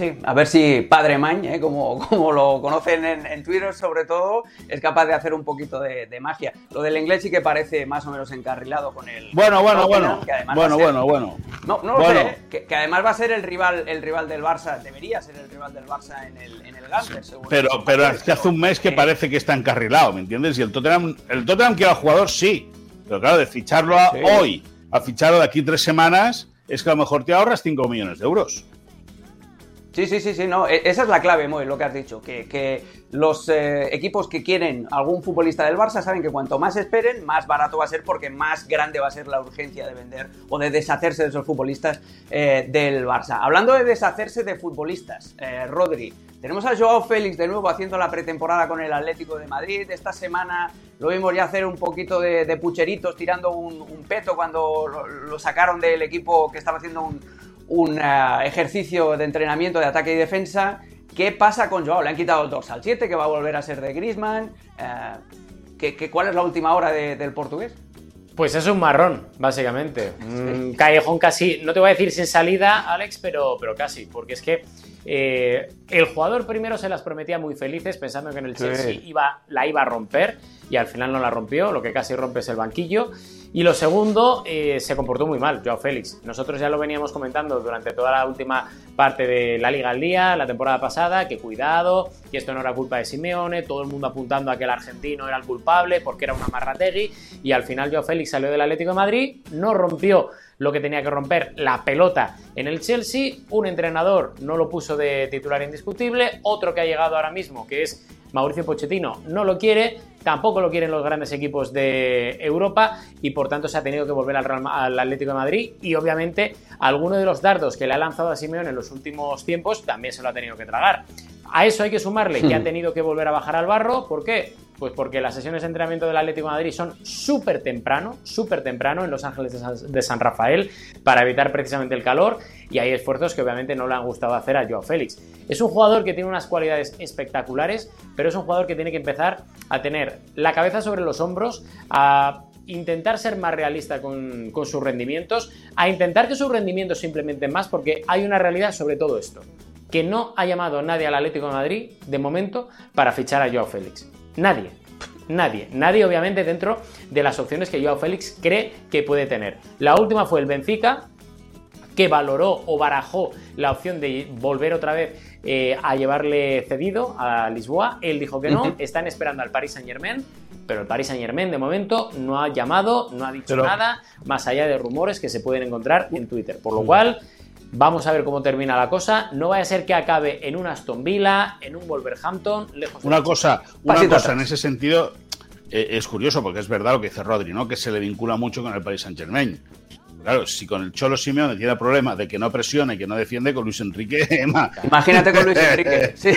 Sí, a ver si Padre Mañ, ¿eh? como, [LAUGHS] como, lo conocen en, Twitter sobre todo, es capaz de hacer un poquito de, magia. Lo del inglés sí que parece más o menos encarrilado con el... Bueno, bueno, bueno. bueno, bueno, bueno. No, no lo sé, ¿eh? que, además va a ser el rival, el rival del Barça, debería ser el rival del Barça en el, en el seguro. Pero, pero es que hace un mes que parece que está encarrilado, ¿me entiendes? Y el Tottenham, el Tottenham quiere al jugador, sí. Pero claro, de ficharlo hoy a ficharlo de aquí tres semanas, es que a lo mejor te ahorras 5 millones de euros. Sí, sí, sí, sí, no, e, esa es la clave, Moy, lo que has dicho, que, los eh, equipos que quieren algún futbolista del Barça saben que cuanto más esperen, más barato va a ser porque más grande va a ser la urgencia de vender o de deshacerse de esos futbolistas eh, del Barça. Hablando de deshacerse de futbolistas, eh, Rodri, tenemos a Joao Félix de nuevo haciendo la pretemporada con el Atlético de Madrid. Esta semana lo vimos ya hacer un poquito de, pucheritos, tirando un, peto cuando lo sacaron del equipo que estaba haciendo un un eh, ejercicio de entrenamiento de ataque y defensa. ¿Qué pasa con Joao? Le han quitado el dorsal 7, que va a volver a ser de Griezmann. Eh, cuál es la última hora del portugués? Pues es un marrón, básicamente. [LAUGHS] Un callejón casi, no te voy a decir sin salida, Alex, pero, pero casi. Porque es que eh, el jugador primero se las prometía muy felices, pensando que en el Chelsea iba, la iba a romper, y al final no la rompió. Lo que casi rompe es el banquillo. Y lo segundo, eh, se comportó muy mal, Joao Félix. Nosotros ya lo veníamos comentando durante toda la última parte de la Liga al Día, la temporada pasada, que cuidado, que esto no era culpa de Simeone, todo el mundo apuntando a que el argentino era el culpable porque era una marrategui, y al final Joao Félix salió del Atlético de Madrid, no rompió lo que tenía que romper la pelota en el Chelsea, un entrenador no lo puso de titular indiscutible, otro que ha llegado ahora mismo, que es Mauricio Pochettino no lo quiere, tampoco lo quieren los grandes equipos de Europa y por tanto se ha tenido que volver al, Atlético de Madrid y obviamente alguno de los dardos que le ha lanzado a Simeone en los últimos tiempos también se lo ha tenido que tragar. A eso hay que sumarle que ha [LAUGHS] tenido que volver a bajar al barro. ¿Por qué? Pues porque las sesiones de entrenamiento del Atlético de Madrid son súper temprano, súper temprano en Los Ángeles de San, Rafael para evitar precisamente el calor y hay esfuerzos que obviamente no le han gustado hacer a Joao Félix. Es un jugador que tiene unas cualidades espectaculares, pero es un jugador que tiene que empezar a tener la cabeza sobre los hombros, a intentar ser más realista con, sus rendimientos, a intentar que sus rendimientos simplemente más, porque hay una realidad sobre todo esto que no ha llamado nadie al Atlético de Madrid de momento para fichar a Joao Félix. Nadie. Nadie, nadie obviamente dentro de las opciones que Joao Félix cree que puede tener. La última fue el Benfica, que valoró o barajó la opción de volver otra vez eh, a llevarle cedido a Lisboa. Él dijo que no, están esperando al Paris Saint Germain, pero el Paris Saint Germain de momento no ha llamado, no ha dicho nada, más allá de rumores que se pueden encontrar en Twitter. Por lo cual, Vamos a ver cómo termina la cosa. No vaya a ser que acabe en un Aston Villa, en un Wolverhampton, lejos Una cosa, una cosa en ese sentido. eh, es curioso porque es verdad lo que dice Rodri, ¿no? Que se le vincula mucho con el Paris Saint Germain. Claro, si con el Cholo Simeone tiene problemas de que no presione, que no defiende, con Luis Enrique. [LAUGHS] Imagínate con Luis Enrique. [LAUGHS] Sí.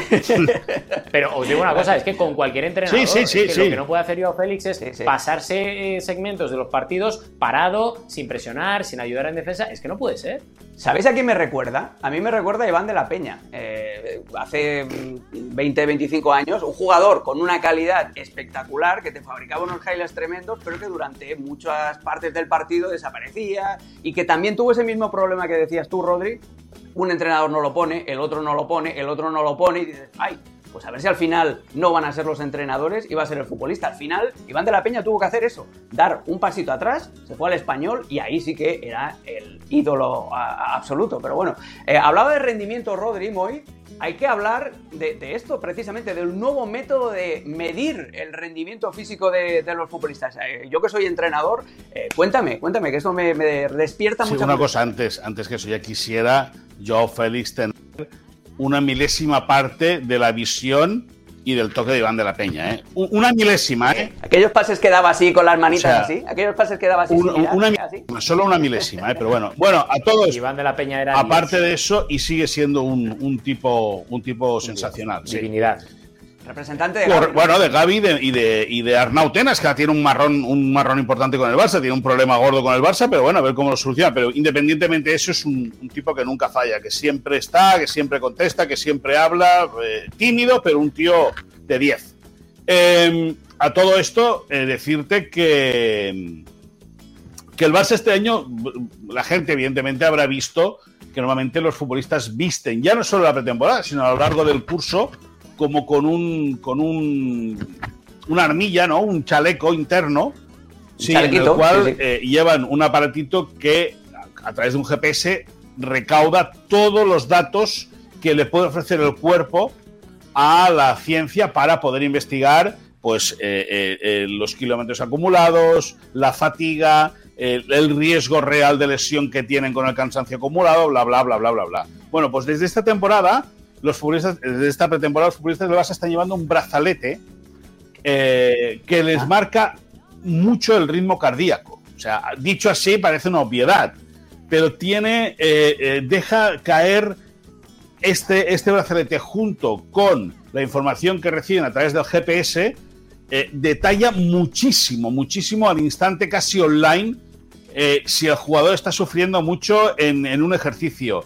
Pero os digo una cosa, es que con cualquier entrenador, lo que no puede hacer yo Félix es pasarse eh, segmentos de los partidos parado, sin presionar, sin ayudar en defensa. Es que no puede ser. ¿Sabéis a quién me recuerda? A mí me recuerda a Iván de la Peña. Eh, hace 20, 25 años, un jugador con una calidad espectacular que te fabricaba unos highlights tremendos, pero que durante muchas partes del partido desaparecía y que también tuvo ese mismo problema que decías tú, Rodri. Un entrenador no lo pone, el otro no lo pone, el otro no lo pone y dices, ay, pues a ver si al final no van a ser los entrenadores y va a ser el futbolista. Al final, Iván de la Peña tuvo que hacer eso, dar un pasito atrás, se fue al español y ahí sí que era el ídolo absoluto. Pero bueno, eh, hablaba de rendimiento Rodri Moy. Hay que hablar de, esto precisamente, del nuevo método de medir el rendimiento físico de, los futbolistas. Eh, yo que soy entrenador, eh, cuéntame, cuéntame, que eso me, despierta sí, Una cosa antes, antes que eso, ya quisiera yo, Félix, tener una milésima parte de la visión y del toque de Iván de la Peña, ¿eh? Una milésima, ¿eh? Aquellos pases que daba así con las manitas así, aquellos pases que daba así. una, Solo una milésima, ¿eh? Pero bueno, bueno, a todos. Iván de la Peña era. Aparte de eso, y sigue siendo un, tipo, un tipo sensacional. Divinidad. Representante de Gaby. bueno, de Gaby y, de, y de Arnau Tenas, que tiene un marrón, un marrón importante con el Barça, tiene un problema gordo con el Barça, pero bueno, a ver cómo lo soluciona. Pero independientemente de eso, es un, tipo que nunca falla, que siempre está, que siempre contesta, que siempre habla, eh, tímido, pero un tío de 10. Em, a todo esto, eh, decirte que, que el Barça este año, la gente evidentemente habrá visto que normalmente los futbolistas visten, ya no solo la pretemporada, sino a lo largo del curso, como con un con un una armilla, ¿no? Un chaleco interno, sí, en el cual eh, llevan un aparatito que a través de un GPS recauda todos los datos que le puede ofrecer el cuerpo a la ciencia para poder investigar pues eh, eh, los kilómetros acumulados, la fatiga, el riesgo real de lesión que tienen con el cansancio acumulado, bla, bla, bla, bla, bla, bla. Bueno, pues desde esta temporada los futbolistas, desde esta pretemporada, los futbolistas del Barça están llevando un brazalete eh, que les ah. marca mucho el ritmo cardíaco. O sea, dicho así parece una obviedad, pero tiene, eh, eh, deja caer este, este brazalete junto con la información que reciben a través del GPS, detalla muchísimo, muchísimo al instante casi online si el jugador está sufriendo mucho en, en un ejercicio,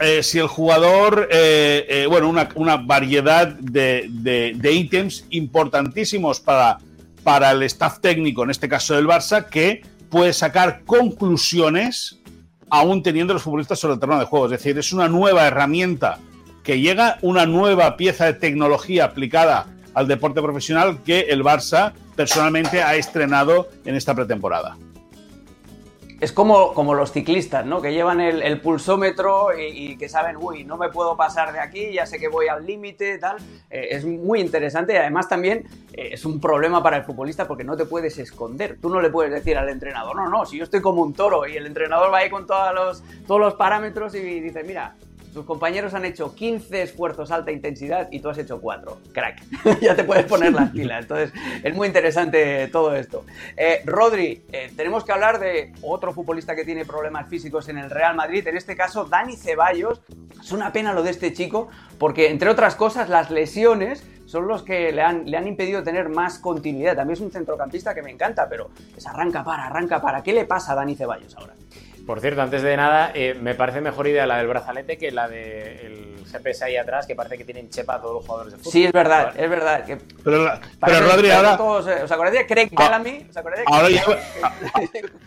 eh, si el jugador, eh, eh, bueno, una, variedad de, ítems importantísimos para, para el staff técnico, en este caso del Barça, que puede sacar conclusiones aún teniendo los futbolistas sobre el terreno de juego. Es decir, es una nueva herramienta que llega, una nueva pieza de tecnología aplicada al deporte profesional que el Barça personalmente ha estrenado en esta pretemporada es como, como los ciclistas, ¿no? Que llevan el, pulsómetro y, que saben, uy, no me puedo pasar de aquí, ya sé que voy al límite, tal. Eh, es muy interesante y además también eh, es un problema para el futbolista porque no te puedes esconder. Tú no le puedes decir al entrenador, no, no, si yo estoy como un toro y el entrenador va ahí con todos los, todos los parámetros y dice, mira, tus compañeros han hecho 15 esfuerzos alta intensidad y tú has hecho 4. Crack. [LAUGHS] ya te puedes poner las pilas. Entonces, es muy interesante todo esto. Eh, Rodri, eh, tenemos que hablar de otro futbolista que tiene problemas físicos en el Real Madrid. En este caso, Dani Ceballos. Es una pena lo de este chico porque, entre otras cosas, las lesiones son los que le han, le han impedido tener más continuidad. También es un centrocampista que me encanta, pero es arranca para, arranca para. ¿Qué le pasa a Dani Ceballos ahora? Por cierto, antes de nada, eh, me parece mejor idea la del brazalete que la del GPS ahí atrás, que parece que tienen chepa a todos los jugadores de fútbol. Sí, es verdad, es verdad. Que pero, pero Rodri, ahora. Eh, ¿Os acordáis de Craig ah, Bellamy? ¿Os acordáis de ahora, lleva,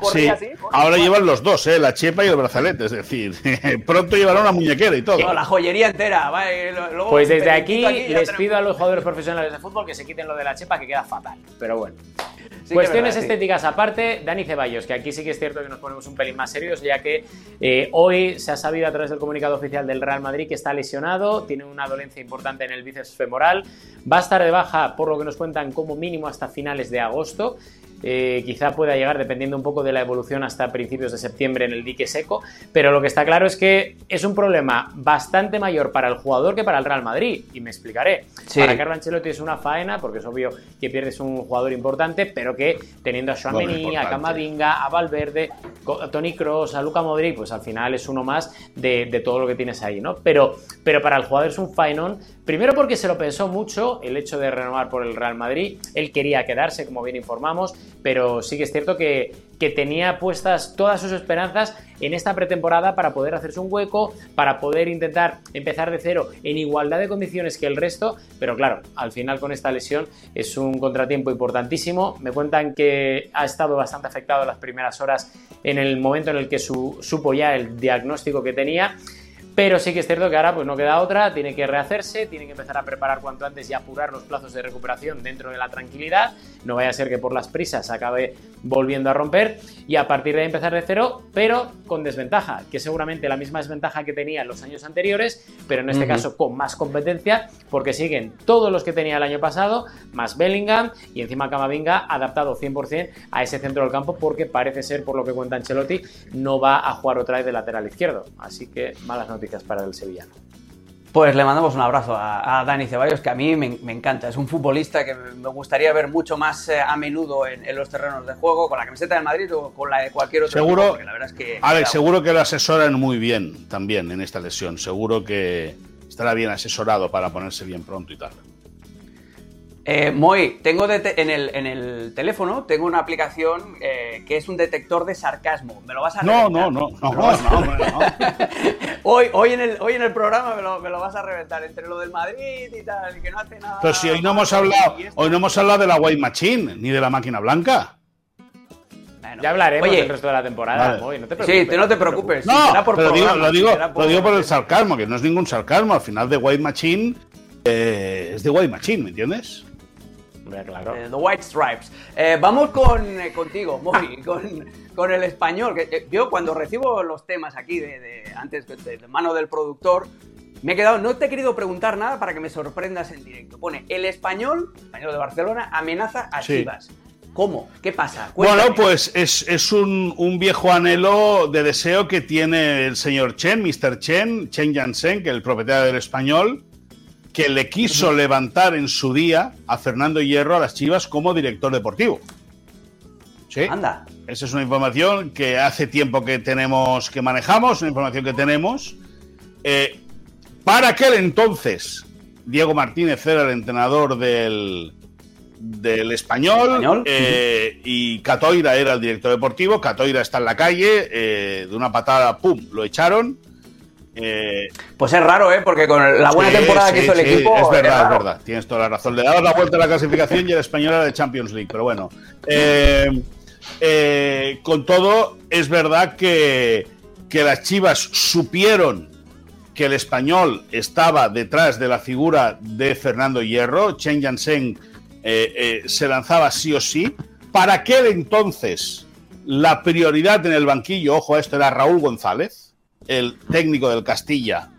[LAUGHS] sí, así? ahora llevan los dos, ¿eh? la chepa y el brazalete. Es decir, [LAUGHS] pronto llevarán una muñequera y todo. No, la joyería entera. pues desde aquí, les pido a los jugadores profesionales de fútbol que se quiten lo de la chepa, que queda fatal. Pero bueno. Cuestiones estéticas aparte, Dani Ceballos, que aquí sí que es cierto que nos ponemos un pelín más serios, ya que eh, hoy se ha sabido a través del comunicado oficial del Real Madrid que está lesionado, tiene una dolencia importante en el bíceps femoral, va a estar de baja, por lo que nos cuentan, como mínimo hasta finales de agosto. Eh, quizá pueda llegar dependiendo un poco de la evolución hasta principios de septiembre en el dique seco, pero lo que está claro es que es un problema bastante mayor para el jugador que para el Real Madrid, y me explicaré. Para Carlo Ancelotti es una faena, porque es obvio que pierdes un jugador importante, pero que teniendo a Schwameni, a Camavinga, a Valverde, a Tony Cross, a Luca Modric, pues al final es uno más de, todo lo que tienes ahí, ¿no? Pero, pero para el jugador es un faenón, primero porque se lo pensó mucho el hecho de renovar por el Real Madrid, él quería quedarse, como bien informamos, pero sí que es cierto que, que tenía puestas todas sus esperanzas en esta pretemporada para poder hacerse un hueco, para poder intentar empezar de cero en igualdad de condiciones que el resto, pero claro, al final con esta lesión es un contratiempo importantísimo. Me cuentan que ha estado bastante afectado las primeras horas en el momento en el que supo ya el diagnóstico que tenía. Pero sí que es cierto que ahora pues no queda otra, tiene que rehacerse, tiene que empezar a preparar cuanto antes y apurar los plazos de recuperación dentro de la tranquilidad. No vaya a ser que por las prisas acabe volviendo a romper y a partir de ahí empezar de cero, pero con desventaja, que seguramente la misma desventaja que tenía en los años anteriores, pero en este caso con más competencia, porque siguen todos los que tenía el año pasado, más Bellingham y encima Camavinga adaptado 100% a ese centro del campo porque parece ser, por lo que cuenta Ancelotti, no va a jugar otra vez de lateral izquierdo. Así que malas noticias para el sevillano. Pues le mandamos un abrazo a, Dani Ceballos, que a mí me, encanta. Es un futbolista que me gustaría ver mucho más eh, a menudo en, los terrenos de juego, con la camiseta del Madrid o con la de cualquier otro seguro, la verdad es que Alex, seguro que lo asesoran muy bien también en esta lesión. Seguro que estará bien asesorado para ponerse bien pronto y tal. Eh, Moy, tengo en, el, en, el, teléfono tengo una aplicación eh, que es un detector de sarcasmo. ¿Me lo vas a reventar? No, no, [LAUGHS] no, no, no, [LAUGHS] hoy, hoy, en el, hoy en el programa me lo, me lo, vas a reventar entre lo del Madrid y tal, y que no hace nada. Pero si hoy no hemos hablado, hoy no hemos hablado de la White Machine ni de la máquina blanca. ya hablaremos del resto de la temporada, Moy, no te preocupes. Sí, no te preocupes. No, por pero digo, lo, digo, lo digo por el sarcasmo, que no es ningún sarcasmo. Al final de White Machine eh, es de White Machine, ¿me entiendes? Claro. Eh, the White Stripes. Eh, vamos con, eh, contigo, Moy, con, el español. Que, yo cuando recibo los temas aquí de, antes de, mano del productor, me he quedado, no te he querido preguntar nada para que me sorprendas en directo. Pone, el español, español de Barcelona, amenaza a Chivas. ¿Cómo? ¿Qué pasa? Bueno, pues es, un, un, viejo anhelo de deseo que tiene el señor Chen, Mr. Chen, Chen Yansen, que es el propietario del español, que le quiso levantar en su día a Fernando Hierro a las Chivas como director deportivo. ¿Sí? Anda. Esa es una información que hace tiempo que tenemos, que manejamos, una información que tenemos. Eh, para aquel entonces, Diego Martínez era el entrenador del, del español, eh, y Catoira era el director deportivo. Catoira está en la calle, eh, de una patada, ¡pum! Lo echaron. Eh, pues es raro, ¿eh? Porque con la buena temporada que hizo el equipo. Es verdad, es, verdad. Tienes toda la razón. Le dabas la vuelta a la clasificación y el español era de Champions League. Pero bueno. Eh, eh, con todo, es verdad que, que las chivas supieron que el español estaba detrás de la figura de Fernando Hierro. Chen Yansen se lanzaba sí o sí. Para aquel entonces, la prioridad en el banquillo, ojo a esto, era Raúl González el técnico del Castilla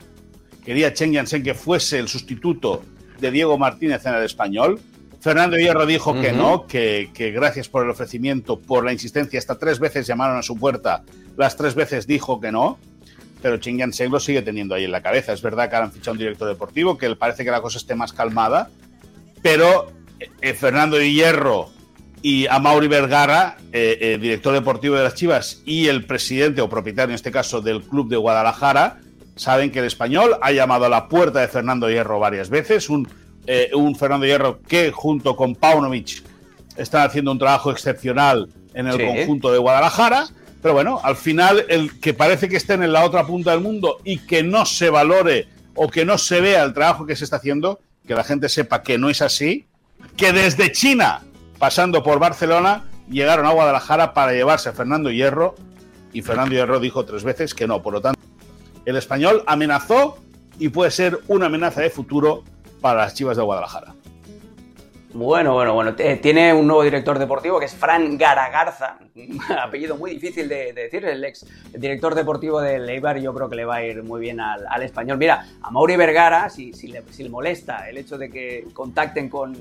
quería Chen Yansen que fuese el sustituto de Diego Martínez en el español. Fernando Hierro dijo que no, que, gracias por el ofrecimiento, por la insistencia, hasta tres veces llamaron a su puerta, las tres veces dijo que no, pero Chen Yansen lo sigue teniendo ahí en la cabeza. Es verdad que ahora han fichado un director deportivo, que parece que la cosa esté más calmada, pero eh, Fernando Hierro y a Mauri Vergara, eh, eh, director deportivo de las Chivas y el presidente o propietario en este caso del club de Guadalajara, saben que el español ha llamado a la puerta de Fernando Hierro varias veces, un, eh, un Fernando Hierro que junto con Paunovic están haciendo un trabajo excepcional en el conjunto de Guadalajara. Pero bueno, al final, el que parece que estén en la otra punta del mundo y que no se valore o que no se vea el trabajo que se está haciendo, que la gente sepa que no es así, que desde China pasando por Barcelona, llegaron a Guadalajara para llevarse a Fernando Hierro y Fernando Hierro dijo tres veces que no. Por lo tanto, el español amenazó y puede ser una amenaza de futuro para las Chivas de Guadalajara. Bueno, bueno, bueno. Tiene un nuevo director deportivo que es Fran Garagarza, [LAUGHS] apellido muy difícil de, decir, el ex director deportivo del Eibar. Yo creo que le va a ir muy bien al, español. Mira, a Mauri Vergara, si, le, molesta el hecho de que contacten con,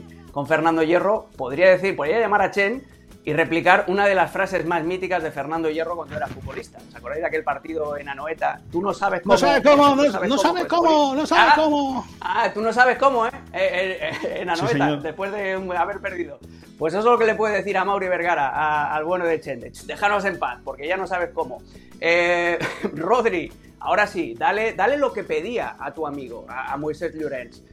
Fernando Hierro, podría decir, podría llamar a Chen y replicar una de las frases más míticas de Fernando Hierro cuando era futbolista. ¿Os acordáis de aquel partido en Anoeta? Tú no sabes cómo. No sabes cómo, no, sabes cómo, no sabes cómo. Ah, tú no sabes cómo, ¿eh? Eh, eh, eh en Anoeta, después de haber perdido. Pues eso es lo que le puede decir a Mauri Vergara, al bueno de Chendech. Déjanos en paz, porque ya no sabes cómo. [LAUGHS] Rodri, ahora sí, dale, dale lo que pedía a tu amigo, a, Moisés Llorens.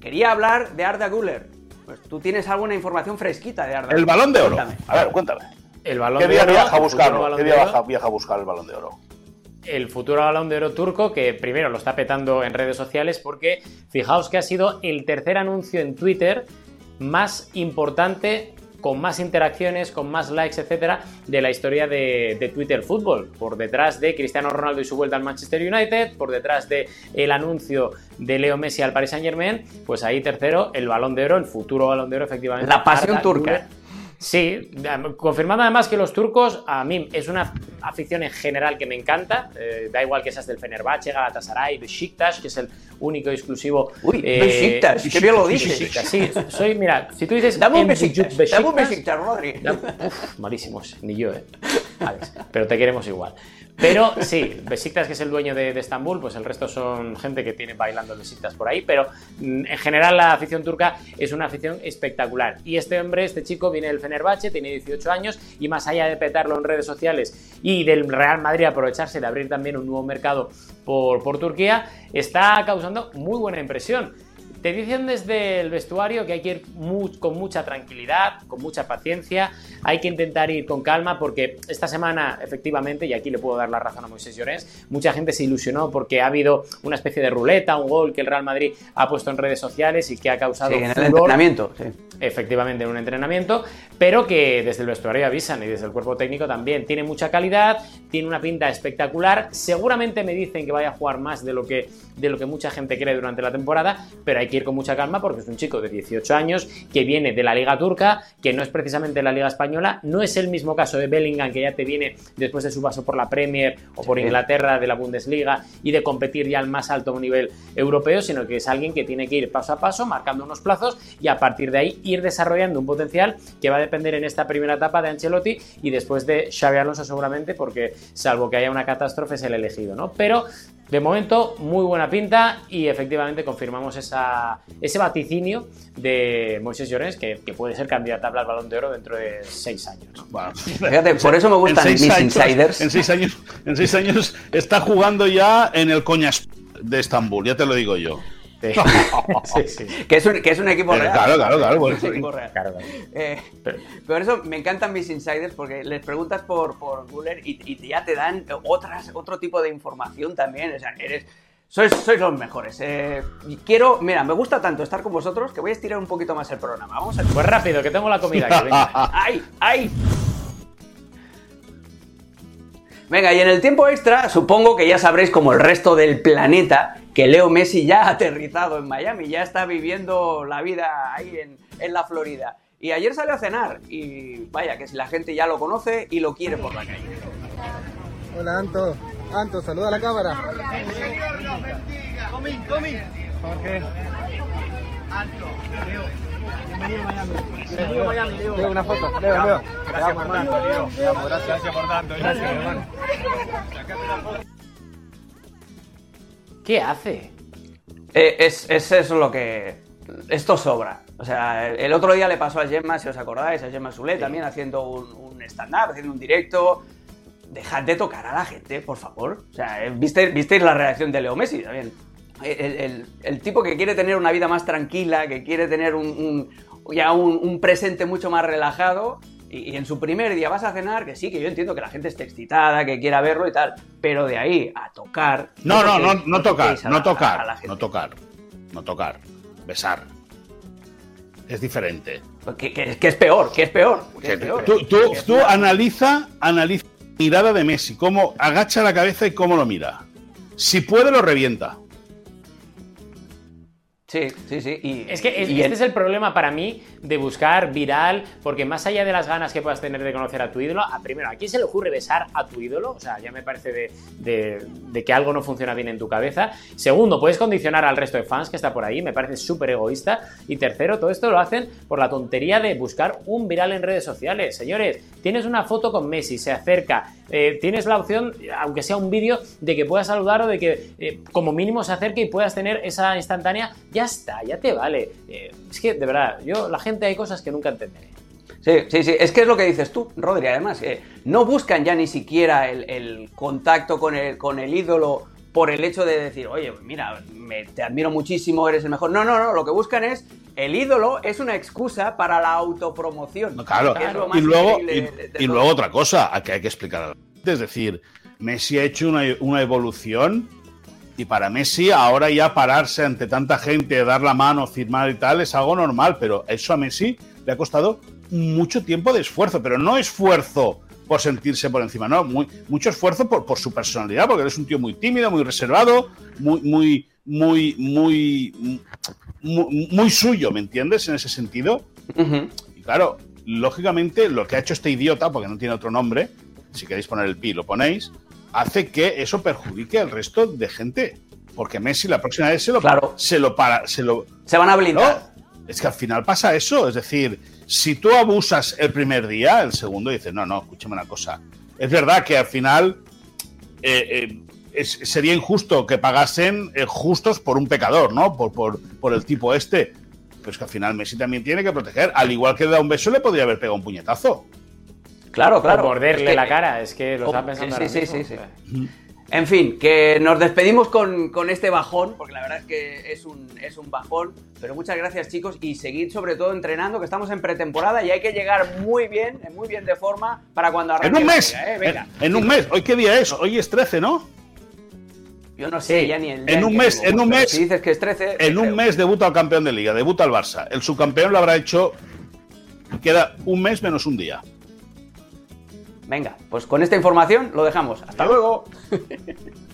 Quería hablar de Arda Guller pues tú tienes alguna información fresquita de Arda. El balón de oro. A ver, cuéntame. El balón ¿Qué día viaja a buscarlo? ¿Qué día viaja, a buscar el balón de oro? El futuro balón de oro turco, que primero lo está petando en redes sociales porque fijaos que ha sido el tercer anuncio en Twitter más importante con más interacciones, con más likes, etcétera, de la historia de, Twitter Fútbol. Por detrás de Cristiano Ronaldo y su vuelta al Manchester United, por detrás de el anuncio de Leo Messi al Paris Saint Germain, pues ahí tercero, el balón de oro, el futuro balón de oro, efectivamente. La pasión turca. Sí, confirmando además que los turcos, a mí es una afición en general que me encanta. Eh, da igual que seas del Fenerbahce, Galatasaray, Besiktas, que es el único y exclusivo. Uy, eh, Besiktas, qué bien lo dices. sí, soy, mira, si tú dices. Dame un Besiktas, dame un Besiktas, Rodri. Uf, malísimos, ni yo, eh. Pero te queremos igual. Pero sí, Besiktas, que es el dueño de, Estambul, pues el resto son gente que tiene bailando Besiktas por ahí, pero mm, en general la afición turca es una afición espectacular. Y este hombre, este chico, viene del Fenerbahce, tiene 18 años y más allá de petarlo en redes sociales y del Real Madrid aprovecharse de abrir también un nuevo mercado por, por Turquía, está causando muy buena impresión. Te dicen desde el vestuario que hay que ir con mucha tranquilidad, con mucha paciencia, hay que intentar ir con calma porque esta semana, efectivamente, y aquí le puedo dar la razón a Moisés Llorens, mucha gente se ilusionó porque ha habido una especie de ruleta, un gol que el Real Madrid ha puesto en redes sociales y que ha causado. Sí, en el entrenamiento, sí. Efectivamente, en un entrenamiento, pero que desde el vestuario avisan y desde el cuerpo técnico también. Tiene mucha calidad, tiene una pinta espectacular. Seguramente me dicen que vaya a jugar más de lo que, de lo que mucha gente cree durante la temporada, pero hay que ir con mucha calma porque es un chico de 18 años que viene de la Liga Turca, que no es precisamente la Liga Española, no es el mismo caso de Bellingham que ya te viene después de su paso por la Premier o por Inglaterra de la Bundesliga y de competir ya al más alto nivel europeo, sino que es alguien que tiene que ir paso a paso, marcando unos plazos y a partir de ahí ir desarrollando un potencial que va a depender en esta primera etapa de Ancelotti y después de Xavi Alonso seguramente porque salvo que haya una catástrofe es el elegido, ¿no? Pero de momento, muy buena pinta y efectivamente confirmamos esa, ese vaticinio de Moisés Llorens que, puede ser candidato al Balón de Oro dentro de seis años. Fíjate, por eso me gustan mis insiders. En seis, años, en seis años está jugando ya en el Coñas de Estambul, ya te lo digo yo. [LAUGHS] Que, es un, que, es un, equipo real. Claro, claro, claro. Es un equipo real. Eh, por eso me encantan mis insiders porque les preguntas por, por Guller y, ya te dan otras, otro tipo de información también. O sea, eres. Sois, sois los mejores. Eh, quiero, mira, me gusta tanto estar con vosotros que voy a estirar un poquito más el programa. Vamos a... Pues rápido, que tengo la comida aquí. [LAUGHS] ¡Ay! ¡Ay! Venga, y en el tiempo extra, supongo que ya sabréis como el resto del planeta que Leo Messi ya ha aterrizado en Miami, ya está viviendo la vida ahí en, la Florida. Y ayer salió a cenar y vaya, que si la gente ya lo conoce y lo quiere por la calle. Hola Anto, Anto, saluda a la cámara. Jorge. Anto, Leo. Bienvenido a Miami. Bienvenido a Miami, Leo. Leo, una foto. Leo, Leo. Gracias por tanto, Leo. Gracias por tanto. Gracias, hermano. ¿Qué hace? Eh, es, es eso lo que. Esto sobra. O sea, el otro día le pasó a Gemma, si os acordáis, a Gemma Sule también haciendo un, stand-up, haciendo un directo. Dejad de tocar a la gente, por favor. O sea, eh, ¿visteis, visteis la reacción de Leo Messi también? el, tipo que quiere tener una vida más tranquila, que quiere tener un, ya un, presente mucho más relajado, y, en su primer día vas a cenar, que sí, que yo entiendo que la gente esté excitada, que quiera verlo y tal, pero de ahí a tocar... No, no, no, no tocar, no tocar, no tocar, no tocar, besar. Es diferente. Que, es peor, que es peor. Tú, tú, analiza, analiza mirada de Messi, cómo agacha la cabeza y cómo lo mira. Si puede, lo revienta. Sí, sí, sí. Y, es que este es el problema para mí de buscar viral, porque más allá de las ganas que puedas tener de conocer a tu ídolo, a, primero, ¿a quién se le ocurre besar a tu ídolo? O sea, ya me parece de, que algo no funciona bien en tu cabeza. Segundo, puedes condicionar al resto de fans que está por ahí, me parece súper egoísta. Y tercero, todo esto lo hacen por la tontería de buscar un viral en redes sociales. Señores, tienes una foto con Messi, se acerca, eh, tienes la opción, aunque sea un vídeo, de que puedas saludar o de que eh, como mínimo se acerque y puedas tener esa instantánea, ya está, ya te vale. Eh, es que, de verdad, yo, la gente hay cosas que nunca entenderé. Sí, sí, sí, es que es lo que dices tú, Rodri, además, no buscan ya ni siquiera el, contacto con el, con el ídolo por el hecho de decir, oye, mira, me, te admiro muchísimo, eres el mejor. No, no, no, lo que buscan es el ídolo es una excusa para la autopromoción. claro, y, luego, y, luego otra cosa que hay que explicar. Es decir, Messi ha hecho una, evolución y para Messi ahora ya pararse ante tanta gente, dar la mano, firmar y tal, es algo normal, pero eso a Messi le ha costado mucho tiempo de esfuerzo, pero no esfuerzo por sentirse por encima, no, muy, mucho esfuerzo por, por su personalidad, porque es un tío muy tímido, muy reservado, muy, muy, muy, muy, muy, suyo, ¿me entiendes? En ese sentido. Y claro, lógicamente lo que ha hecho este idiota, porque no tiene otro nombre, si queréis poner el pi lo ponéis, hace que eso perjudique al resto de gente. Porque Messi la próxima vez se lo, claro. se lo para, se lo. Se van a blindar. Es que al final pasa eso. Es decir, si tú abusas el primer día, el segundo dices, no, no, escúchame una cosa. Es verdad que al final eh, eh, sería injusto que pagasen eh, justos por un pecador, ¿no? Por, por, por, el tipo este. Pero es que al final Messi también tiene que proteger. Al igual que da un beso, le podría haber pegado un puñetazo. Claro, claro. O morderle la cara, es que lo está pensando sí, sí, sí, sí. En fin, que nos despedimos con, este bajón, porque la verdad es que es un, es un bajón. Pero muchas gracias, chicos, y seguid sobre todo entrenando, que estamos en pretemporada y hay que llegar muy bien, muy bien de forma para cuando arranque. En un mes. ¿eh? En, un mes. ¿Hoy qué día es? Hoy es 13, ¿no? Yo no sé, ya ni el. en un mes, en un mes. Si dices que es 13. En un mes debuta el campeón de liga, debuta el Barça. El subcampeón lo habrá hecho. Queda un mes menos un día. Venga, pues con esta información lo dejamos. Hasta luego. [LAUGHS]